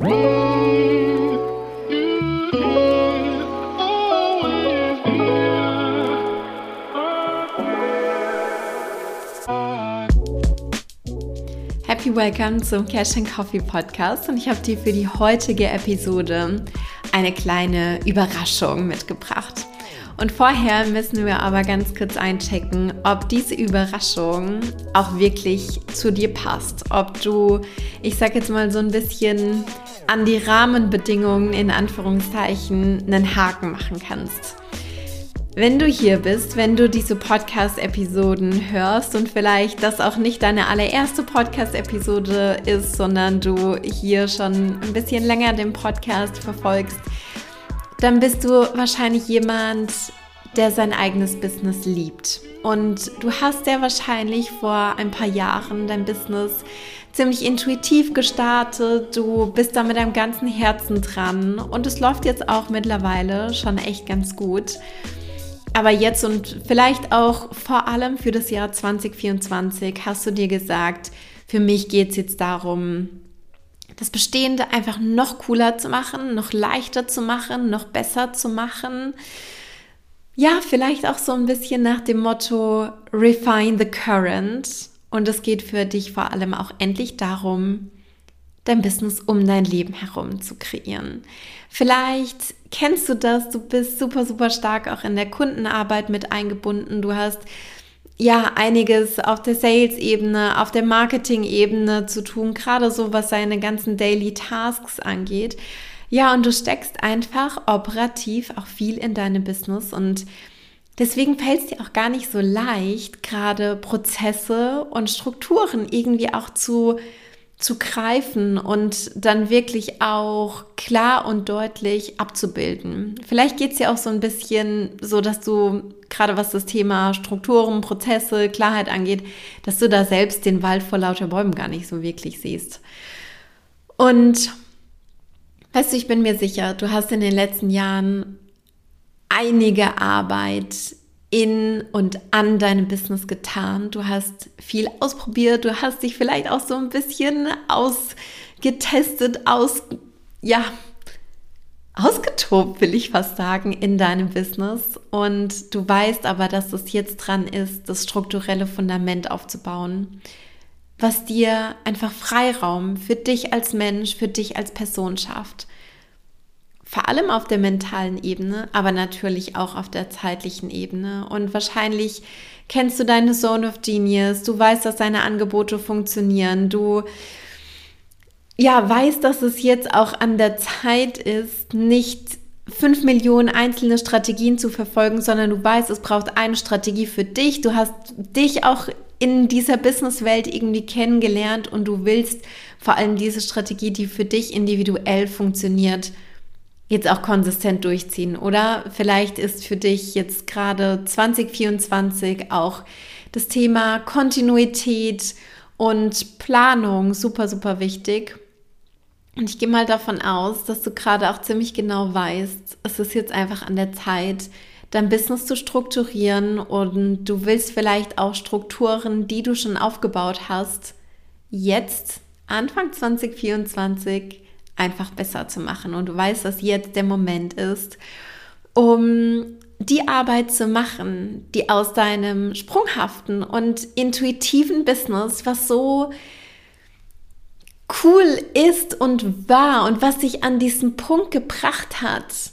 Happy Welcome zum Cash and Coffee Podcast und ich habe dir für die heutige Episode eine kleine Überraschung mitgebracht. Und vorher müssen wir aber ganz kurz einchecken, ob diese Überraschung auch wirklich zu dir passt. Ob du, ich sag jetzt mal so ein bisschen an die Rahmenbedingungen in Anführungszeichen einen Haken machen kannst. Wenn du hier bist, wenn du diese Podcast-Episoden hörst und vielleicht das auch nicht deine allererste Podcast-Episode ist, sondern du hier schon ein bisschen länger den Podcast verfolgst, dann bist du wahrscheinlich jemand, der sein eigenes Business liebt. Und du hast ja wahrscheinlich vor ein paar Jahren dein Business ziemlich intuitiv gestartet. Du bist da mit deinem ganzen Herzen dran und es läuft jetzt auch mittlerweile schon echt ganz gut. Aber jetzt und vielleicht auch vor allem für das Jahr 2024 hast du dir gesagt, für mich geht es jetzt darum, das Bestehende einfach noch cooler zu machen, noch leichter zu machen, noch besser zu machen. Ja, vielleicht auch so ein bisschen nach dem Motto Refine the Current. Und es geht für dich vor allem auch endlich darum, dein Business um dein Leben herum zu kreieren. Vielleicht kennst du das, du bist super, super stark auch in der Kundenarbeit mit eingebunden. Du hast ja einiges auf der Sales-Ebene, auf der Marketing-Ebene zu tun, gerade so was seine ganzen Daily Tasks angeht. Ja, und du steckst einfach operativ auch viel in deinem Business und deswegen fällt es dir auch gar nicht so leicht, gerade Prozesse und Strukturen irgendwie auch zu zu greifen und dann wirklich auch klar und deutlich abzubilden. Vielleicht geht es ja auch so ein bisschen so, dass du gerade was das Thema Strukturen, Prozesse, Klarheit angeht, dass du da selbst den Wald vor lauter Bäumen gar nicht so wirklich siehst. Und weißt du, ich bin mir sicher, du hast in den letzten Jahren einige Arbeit in und an deinem Business getan. Du hast viel ausprobiert, du hast dich vielleicht auch so ein bisschen ausgetestet, aus, ja, ausgetobt, will ich fast sagen, in deinem Business. Und du weißt aber, dass es jetzt dran ist, das strukturelle Fundament aufzubauen, was dir einfach Freiraum für dich als Mensch, für dich als Person schafft vor allem auf der mentalen Ebene, aber natürlich auch auf der zeitlichen Ebene. Und wahrscheinlich kennst du deine Zone of Genius, du weißt, dass deine Angebote funktionieren, du ja, weißt, dass es jetzt auch an der Zeit ist, nicht fünf Millionen einzelne Strategien zu verfolgen, sondern du weißt, es braucht eine Strategie für dich. Du hast dich auch in dieser Businesswelt irgendwie kennengelernt und du willst vor allem diese Strategie, die für dich individuell funktioniert, jetzt auch konsistent durchziehen. Oder vielleicht ist für dich jetzt gerade 2024 auch das Thema Kontinuität und Planung super, super wichtig. Und ich gehe mal davon aus, dass du gerade auch ziemlich genau weißt, es ist jetzt einfach an der Zeit, dein Business zu strukturieren und du willst vielleicht auch Strukturen, die du schon aufgebaut hast, jetzt Anfang 2024 einfach besser zu machen. Und du weißt, dass jetzt der Moment ist, um die Arbeit zu machen, die aus deinem sprunghaften und intuitiven Business, was so cool ist und war und was dich an diesen Punkt gebracht hat,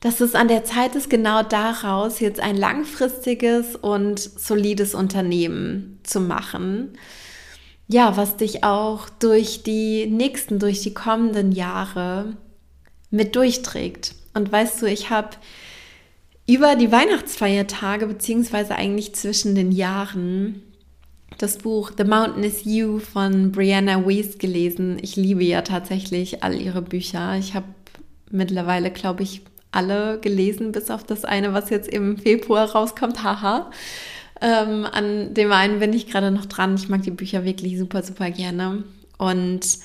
dass es an der Zeit ist, genau daraus jetzt ein langfristiges und solides Unternehmen zu machen ja, was dich auch durch die nächsten, durch die kommenden Jahre mit durchträgt. Und weißt du, ich habe über die Weihnachtsfeiertage, beziehungsweise eigentlich zwischen den Jahren, das Buch The Mountain is You von Brianna Weiss gelesen. Ich liebe ja tatsächlich all ihre Bücher. Ich habe mittlerweile, glaube ich, alle gelesen, bis auf das eine, was jetzt im Februar rauskommt. Haha. Ähm, an dem einen bin ich gerade noch dran. Ich mag die Bücher wirklich super, super gerne. Und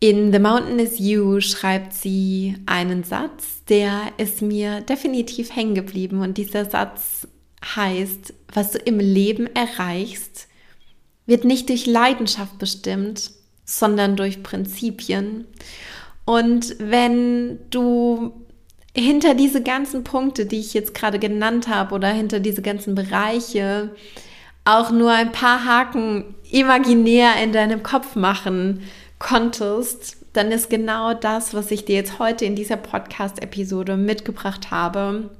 in The Mountain is You schreibt sie einen Satz, der ist mir definitiv hängen geblieben. Und dieser Satz heißt, was du im Leben erreichst, wird nicht durch Leidenschaft bestimmt, sondern durch Prinzipien. Und wenn du hinter diese ganzen Punkte, die ich jetzt gerade genannt habe, oder hinter diese ganzen Bereiche auch nur ein paar Haken imaginär in deinem Kopf machen konntest, dann ist genau das, was ich dir jetzt heute in dieser Podcast-Episode mitgebracht habe,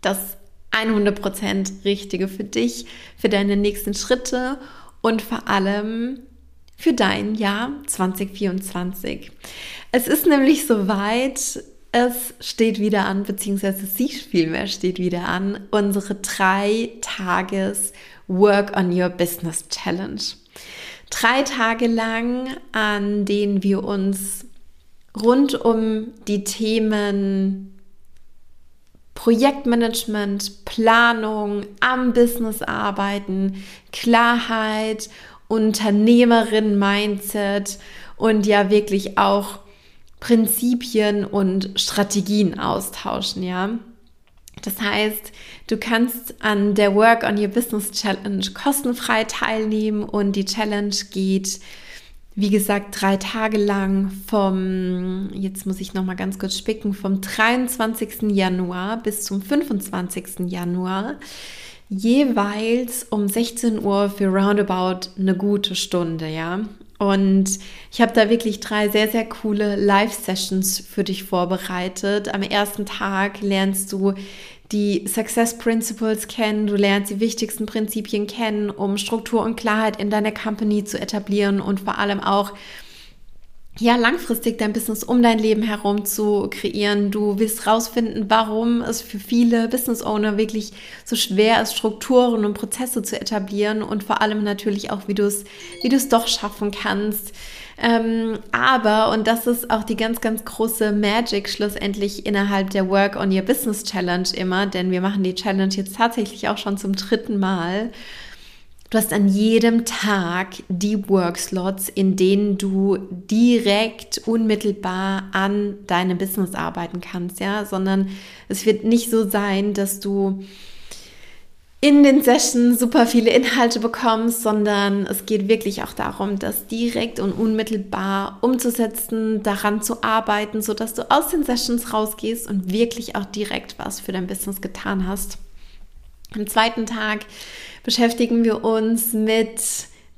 das 100% Richtige für dich, für deine nächsten Schritte und vor allem für dein Jahr 2024. Es ist nämlich soweit, es steht wieder an, beziehungsweise sie vielmehr steht wieder an, unsere drei Tages Work on Your Business Challenge. Drei Tage lang, an denen wir uns rund um die Themen Projektmanagement, Planung, am Business arbeiten, Klarheit, Unternehmerin Mindset und ja wirklich auch Prinzipien und Strategien austauschen, ja. Das heißt, du kannst an der Work on Your Business Challenge kostenfrei teilnehmen und die Challenge geht, wie gesagt, drei Tage lang vom, jetzt muss ich noch mal ganz kurz spicken, vom 23. Januar bis zum 25. Januar jeweils um 16 Uhr für roundabout eine gute Stunde, ja. Und ich habe da wirklich drei sehr, sehr coole Live-Sessions für dich vorbereitet. Am ersten Tag lernst du die Success Principles kennen, du lernst die wichtigsten Prinzipien kennen, um Struktur und Klarheit in deiner Company zu etablieren und vor allem auch ja, langfristig dein Business um dein Leben herum zu kreieren. Du willst rausfinden, warum es für viele Business Owner wirklich so schwer ist, Strukturen und Prozesse zu etablieren und vor allem natürlich auch, wie du es, wie du es doch schaffen kannst. Ähm, aber, und das ist auch die ganz, ganz große Magic schlussendlich innerhalb der Work on Your Business Challenge immer, denn wir machen die Challenge jetzt tatsächlich auch schon zum dritten Mal. Du hast an jedem Tag die Workslots, in denen du direkt unmittelbar an deinem Business arbeiten kannst, ja, sondern es wird nicht so sein, dass du in den Sessions super viele Inhalte bekommst, sondern es geht wirklich auch darum, das direkt und unmittelbar umzusetzen, daran zu arbeiten, sodass du aus den Sessions rausgehst und wirklich auch direkt was für dein Business getan hast. Am zweiten Tag beschäftigen wir uns mit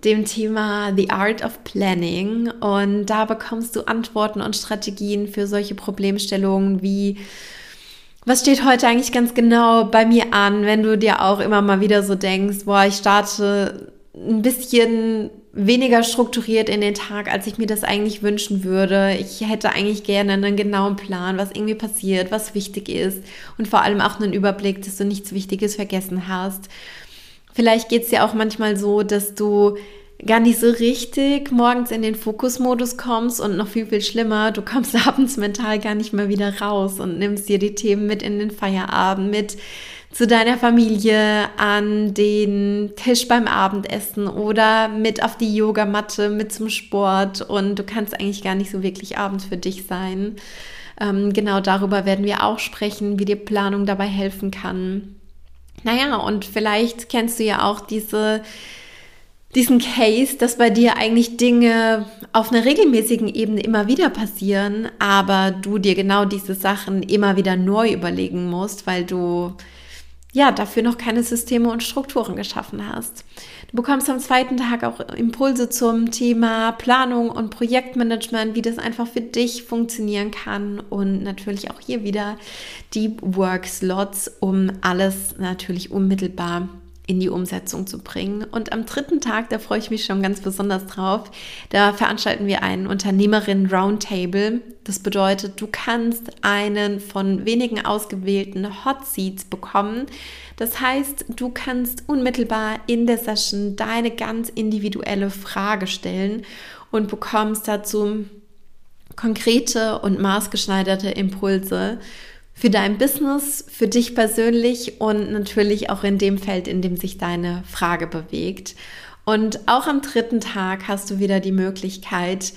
dem Thema The Art of Planning und da bekommst du Antworten und Strategien für solche Problemstellungen wie was steht heute eigentlich ganz genau bei mir an, wenn du dir auch immer mal wieder so denkst, boah, ich starte ein bisschen weniger strukturiert in den Tag, als ich mir das eigentlich wünschen würde. Ich hätte eigentlich gerne einen genauen Plan, was irgendwie passiert, was wichtig ist und vor allem auch einen Überblick, dass du nichts Wichtiges vergessen hast. Vielleicht geht es dir auch manchmal so, dass du gar nicht so richtig morgens in den Fokusmodus kommst und noch viel, viel schlimmer, du kommst abends mental gar nicht mehr wieder raus und nimmst dir die Themen mit in den Feierabend, mit zu deiner Familie an den Tisch beim Abendessen oder mit auf die Yogamatte, mit zum Sport und du kannst eigentlich gar nicht so wirklich abends für dich sein. Ähm, genau darüber werden wir auch sprechen, wie dir Planung dabei helfen kann. Naja, und vielleicht kennst du ja auch diese, diesen Case, dass bei dir eigentlich Dinge auf einer regelmäßigen Ebene immer wieder passieren, aber du dir genau diese Sachen immer wieder neu überlegen musst, weil du ja dafür noch keine Systeme und Strukturen geschaffen hast. Du bekommst am zweiten Tag auch Impulse zum Thema Planung und Projektmanagement, wie das einfach für dich funktionieren kann und natürlich auch hier wieder Deep Work Slots, um alles natürlich unmittelbar in die Umsetzung zu bringen. Und am dritten Tag, da freue ich mich schon ganz besonders drauf, da veranstalten wir einen Unternehmerin Roundtable. Das bedeutet, du kannst einen von wenigen ausgewählten Hot Seats bekommen. Das heißt, du kannst unmittelbar in der Session deine ganz individuelle Frage stellen und bekommst dazu konkrete und maßgeschneiderte Impulse für dein Business, für dich persönlich und natürlich auch in dem Feld, in dem sich deine Frage bewegt. Und auch am dritten Tag hast du wieder die Möglichkeit,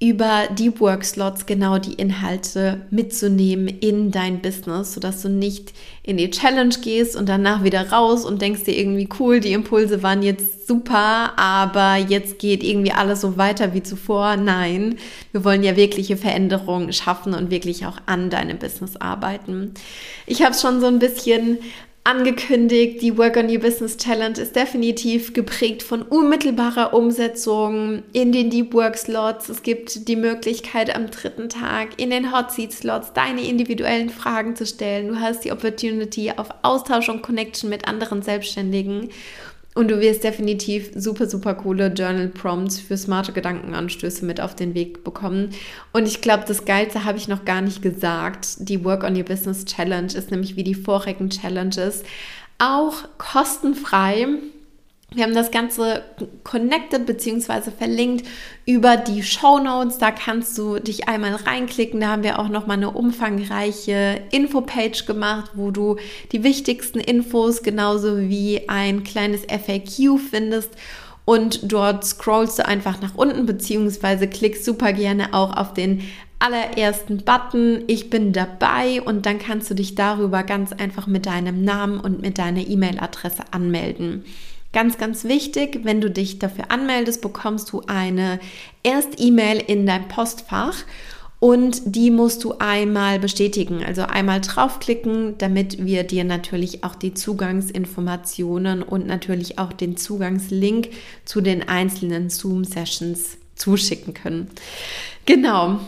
über Deep Work Slots genau die Inhalte mitzunehmen in dein Business, sodass du nicht in die Challenge gehst und danach wieder raus und denkst dir irgendwie cool, die Impulse waren jetzt super, aber jetzt geht irgendwie alles so weiter wie zuvor. Nein, wir wollen ja wirkliche Veränderungen schaffen und wirklich auch an deinem Business arbeiten. Ich habe es schon so ein bisschen angekündigt, die Work on Your Business Challenge ist definitiv geprägt von unmittelbarer Umsetzung in den Deep Work Slots. Es gibt die Möglichkeit am dritten Tag in den Hot Seat Slots deine individuellen Fragen zu stellen. Du hast die Opportunity auf Austausch und Connection mit anderen Selbstständigen. Und du wirst definitiv super, super coole Journal Prompts für smarte Gedankenanstöße mit auf den Weg bekommen. Und ich glaube, das Geilste habe ich noch gar nicht gesagt. Die Work on Your Business Challenge ist nämlich wie die vorigen Challenges auch kostenfrei wir haben das Ganze connected bzw. verlinkt über die Show Notes. Da kannst du dich einmal reinklicken. Da haben wir auch nochmal eine umfangreiche Infopage gemacht, wo du die wichtigsten Infos genauso wie ein kleines FAQ findest. Und dort scrollst du einfach nach unten bzw. klickst super gerne auch auf den allerersten Button, ich bin dabei und dann kannst du dich darüber ganz einfach mit deinem Namen und mit deiner E-Mail-Adresse anmelden. Ganz, ganz wichtig, wenn du dich dafür anmeldest, bekommst du eine Erst-E-Mail in dein Postfach und die musst du einmal bestätigen, also einmal draufklicken, damit wir dir natürlich auch die Zugangsinformationen und natürlich auch den Zugangslink zu den einzelnen Zoom-Sessions zuschicken können. Genau.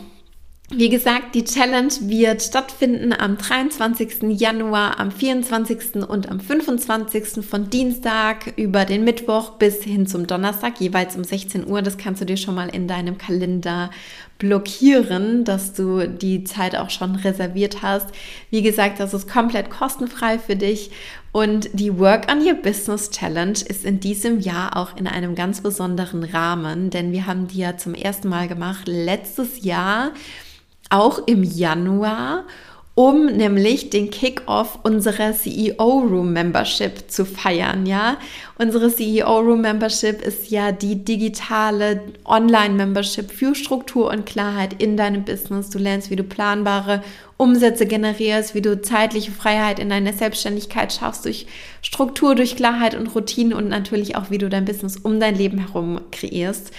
Wie gesagt, die Challenge wird stattfinden am 23. Januar, am 24. und am 25. von Dienstag über den Mittwoch bis hin zum Donnerstag, jeweils um 16 Uhr. Das kannst du dir schon mal in deinem Kalender blockieren, dass du die Zeit auch schon reserviert hast. Wie gesagt, das ist komplett kostenfrei für dich und die Work on Your Business Challenge ist in diesem Jahr auch in einem ganz besonderen Rahmen, denn wir haben die ja zum ersten Mal gemacht letztes Jahr auch im Januar, um nämlich den Kickoff unserer CEO Room Membership zu feiern, ja? Unsere CEO Room Membership ist ja die digitale Online Membership für Struktur und Klarheit in deinem Business. Du lernst, wie du planbare Umsätze generierst, wie du zeitliche Freiheit in deiner Selbstständigkeit schaffst durch Struktur, durch Klarheit und Routine und natürlich auch, wie du dein Business um dein Leben herum kreierst.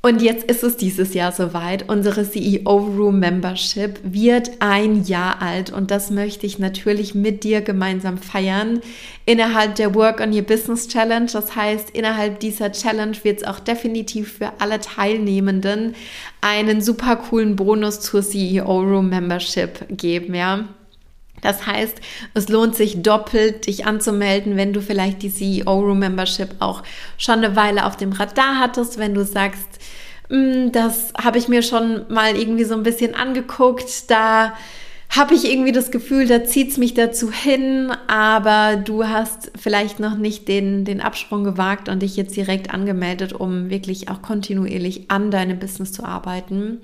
Und jetzt ist es dieses Jahr soweit. Unsere CEO Room Membership wird ein Jahr alt und das möchte ich natürlich mit dir gemeinsam feiern innerhalb der Work on Your Business Challenge. Das heißt, innerhalb dieser Challenge wird es auch definitiv für alle Teilnehmenden einen super coolen Bonus zur CEO Room Membership geben, ja. Das heißt, es lohnt sich doppelt, dich anzumelden, wenn du vielleicht die CEO Room Membership auch schon eine Weile auf dem Radar hattest, wenn du sagst, mm, das habe ich mir schon mal irgendwie so ein bisschen angeguckt, da habe ich irgendwie das Gefühl, da zieht es mich dazu hin, aber du hast vielleicht noch nicht den, den Absprung gewagt und dich jetzt direkt angemeldet, um wirklich auch kontinuierlich an deinem Business zu arbeiten.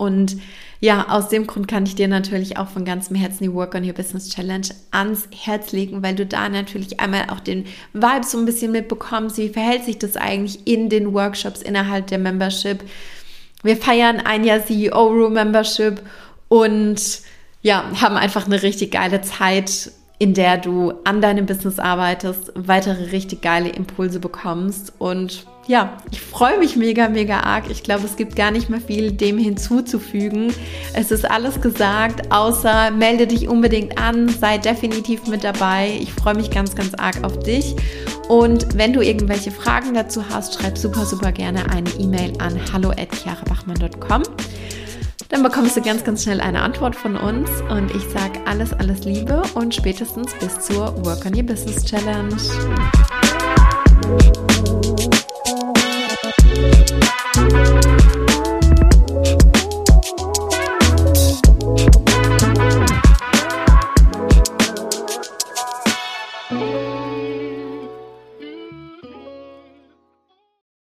Und ja, aus dem Grund kann ich dir natürlich auch von ganzem Herzen die Work on Your Business Challenge ans Herz legen, weil du da natürlich einmal auch den Vibe so ein bisschen mitbekommst. Wie verhält sich das eigentlich in den Workshops innerhalb der Membership? Wir feiern ein Jahr CEO Room Membership und ja, haben einfach eine richtig geile Zeit in der du an deinem Business arbeitest, weitere richtig geile Impulse bekommst. Und ja, ich freue mich mega, mega arg. Ich glaube, es gibt gar nicht mehr viel dem hinzuzufügen. Es ist alles gesagt, außer melde dich unbedingt an, sei definitiv mit dabei. Ich freue mich ganz, ganz arg auf dich. Und wenn du irgendwelche Fragen dazu hast, schreib super, super gerne eine E-Mail an hallo@chiarabachmann.com. Dann bekommst du ganz, ganz schnell eine Antwort von uns und ich sage alles, alles Liebe und spätestens bis zur Work on Your Business Challenge.